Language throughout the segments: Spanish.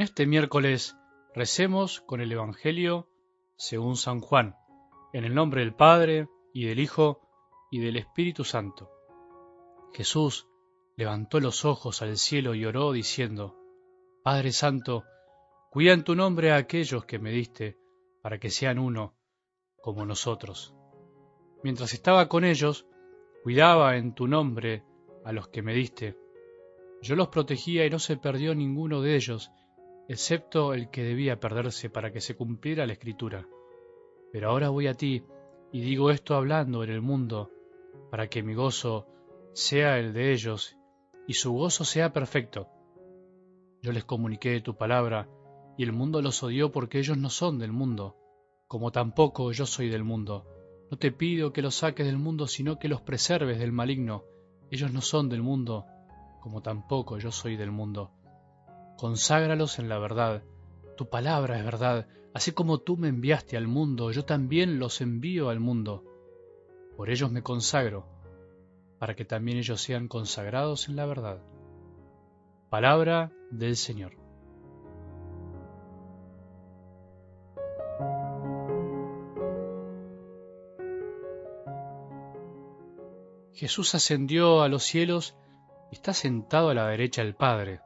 En este miércoles recemos con el Evangelio según San Juan, en el nombre del Padre, y del Hijo, y del Espíritu Santo. Jesús levantó los ojos al cielo y oró diciendo, Padre Santo, cuida en tu nombre a aquellos que me diste, para que sean uno, como nosotros. Mientras estaba con ellos, cuidaba en tu nombre a los que me diste. Yo los protegía y no se perdió ninguno de ellos, excepto el que debía perderse para que se cumpliera la escritura. Pero ahora voy a ti, y digo esto hablando en el mundo, para que mi gozo sea el de ellos, y su gozo sea perfecto. Yo les comuniqué tu palabra, y el mundo los odió porque ellos no son del mundo, como tampoco yo soy del mundo. No te pido que los saques del mundo, sino que los preserves del maligno. Ellos no son del mundo, como tampoco yo soy del mundo conságralos en la verdad. Tu palabra es verdad, así como tú me enviaste al mundo, yo también los envío al mundo. Por ellos me consagro, para que también ellos sean consagrados en la verdad. Palabra del Señor. Jesús ascendió a los cielos y está sentado a la derecha del Padre.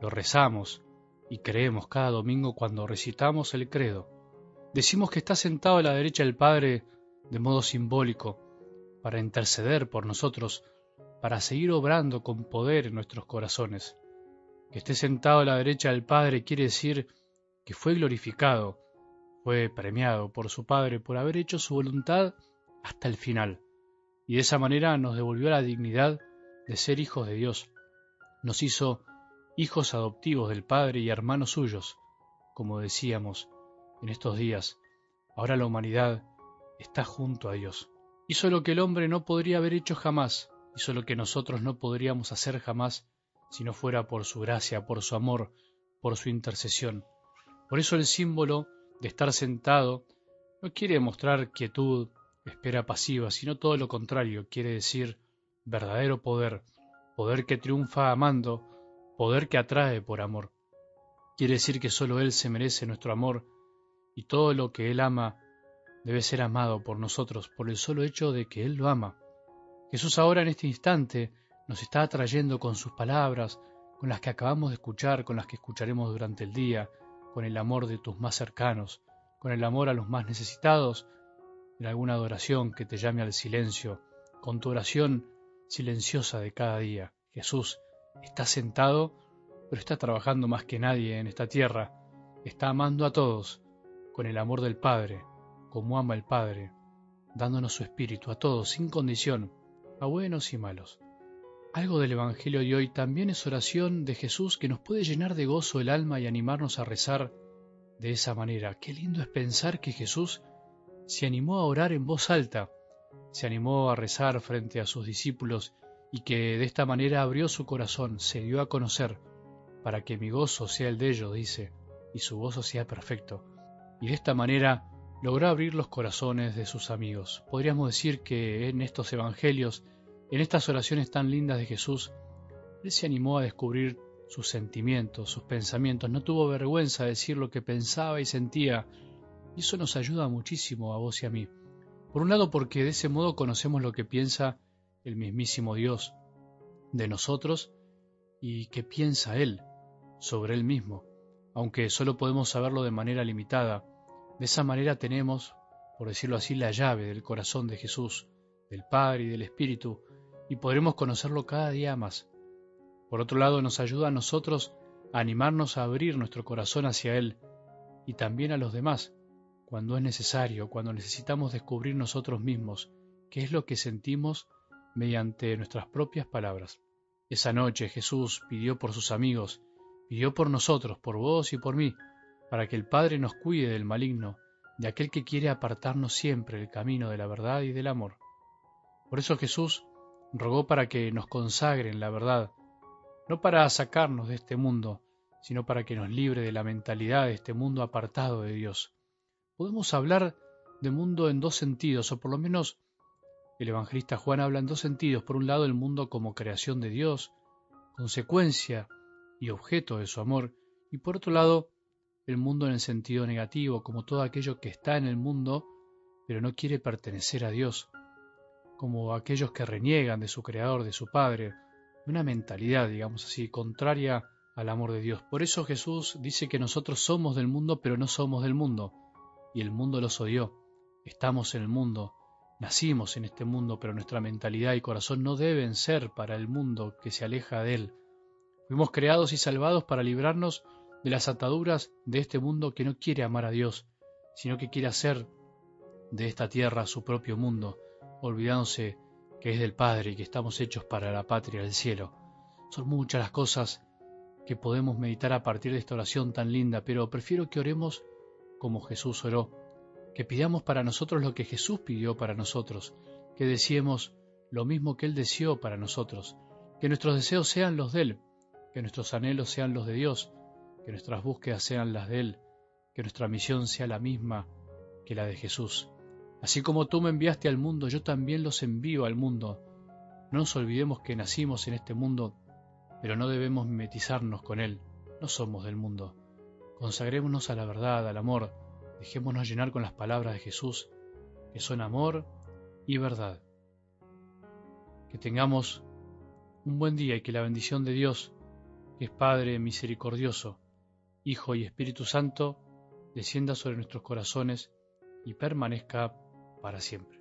Lo rezamos y creemos cada domingo cuando recitamos el credo. Decimos que está sentado a la derecha del Padre de modo simbólico, para interceder por nosotros, para seguir obrando con poder en nuestros corazones. Que esté sentado a la derecha del Padre quiere decir que fue glorificado, fue premiado por su Padre por haber hecho su voluntad hasta el final, y de esa manera nos devolvió la dignidad de ser hijos de Dios. Nos hizo hijos adoptivos del Padre y hermanos suyos, como decíamos en estos días. Ahora la humanidad está junto a Dios. Hizo lo que el hombre no podría haber hecho jamás, hizo lo que nosotros no podríamos hacer jamás si no fuera por su gracia, por su amor, por su intercesión. Por eso el símbolo de estar sentado no quiere mostrar quietud, espera pasiva, sino todo lo contrario, quiere decir verdadero poder, poder que triunfa amando, poder que atrae por amor. Quiere decir que solo Él se merece nuestro amor y todo lo que Él ama debe ser amado por nosotros por el solo hecho de que Él lo ama. Jesús ahora en este instante nos está atrayendo con sus palabras, con las que acabamos de escuchar, con las que escucharemos durante el día, con el amor de tus más cercanos, con el amor a los más necesitados, en alguna adoración que te llame al silencio, con tu oración silenciosa de cada día. Jesús, Está sentado, pero está trabajando más que nadie en esta tierra. Está amando a todos, con el amor del Padre, como ama el Padre, dándonos su espíritu a todos, sin condición, a buenos y malos. Algo del Evangelio de hoy también es oración de Jesús que nos puede llenar de gozo el alma y animarnos a rezar de esa manera. Qué lindo es pensar que Jesús se animó a orar en voz alta, se animó a rezar frente a sus discípulos y que de esta manera abrió su corazón, se dio a conocer, para que mi gozo sea el de ellos, dice, y su gozo sea perfecto. Y de esta manera logró abrir los corazones de sus amigos. Podríamos decir que en estos evangelios, en estas oraciones tan lindas de Jesús, Él se animó a descubrir sus sentimientos, sus pensamientos, no tuvo vergüenza de decir lo que pensaba y sentía, y eso nos ayuda muchísimo a vos y a mí. Por un lado porque de ese modo conocemos lo que piensa el mismísimo Dios de nosotros y qué piensa Él sobre Él mismo, aunque solo podemos saberlo de manera limitada. De esa manera tenemos, por decirlo así, la llave del corazón de Jesús, del Padre y del Espíritu, y podremos conocerlo cada día más. Por otro lado, nos ayuda a nosotros a animarnos a abrir nuestro corazón hacia Él y también a los demás, cuando es necesario, cuando necesitamos descubrir nosotros mismos qué es lo que sentimos mediante nuestras propias palabras. Esa noche Jesús pidió por sus amigos, pidió por nosotros, por vos y por mí, para que el Padre nos cuide del maligno, de aquel que quiere apartarnos siempre del camino de la verdad y del amor. Por eso Jesús rogó para que nos consagren la verdad, no para sacarnos de este mundo, sino para que nos libre de la mentalidad de este mundo apartado de Dios. Podemos hablar de mundo en dos sentidos, o por lo menos el evangelista Juan habla en dos sentidos. Por un lado, el mundo como creación de Dios, consecuencia y objeto de su amor, y por otro lado, el mundo en el sentido negativo, como todo aquello que está en el mundo, pero no quiere pertenecer a Dios, como aquellos que reniegan de su Creador, de su Padre, una mentalidad, digamos así, contraria al amor de Dios. Por eso Jesús dice que nosotros somos del mundo, pero no somos del mundo, y el mundo los odió. Estamos en el mundo, nacimos en este mundo, pero nuestra mentalidad y corazón no deben ser para el mundo que se aleja de él. Fuimos creados y salvados para librarnos de las ataduras de este mundo que no quiere amar a Dios, sino que quiere hacer de esta tierra su propio mundo, olvidándose que es del Padre y que estamos hechos para la patria del cielo. Son muchas las cosas que podemos meditar a partir de esta oración tan linda, pero prefiero que oremos como Jesús oró, que pidamos para nosotros lo que Jesús pidió para nosotros, que deseemos lo mismo que Él deseó para nosotros, que nuestros deseos sean los de Él, que nuestros anhelos sean los de Dios, que nuestras búsquedas sean las de Él, que nuestra misión sea la misma que la de Jesús. Así como tú me enviaste al mundo, yo también los envío al mundo. No nos olvidemos que nacimos en este mundo, pero no debemos mimetizarnos con Él. No somos del mundo. Consagrémonos a la verdad, al amor. Dejémonos llenar con las palabras de Jesús, que son amor y verdad. Que tengamos un buen día y que la bendición de Dios, que es Padre misericordioso, Hijo y Espíritu Santo, descienda sobre nuestros corazones y permanezca para siempre.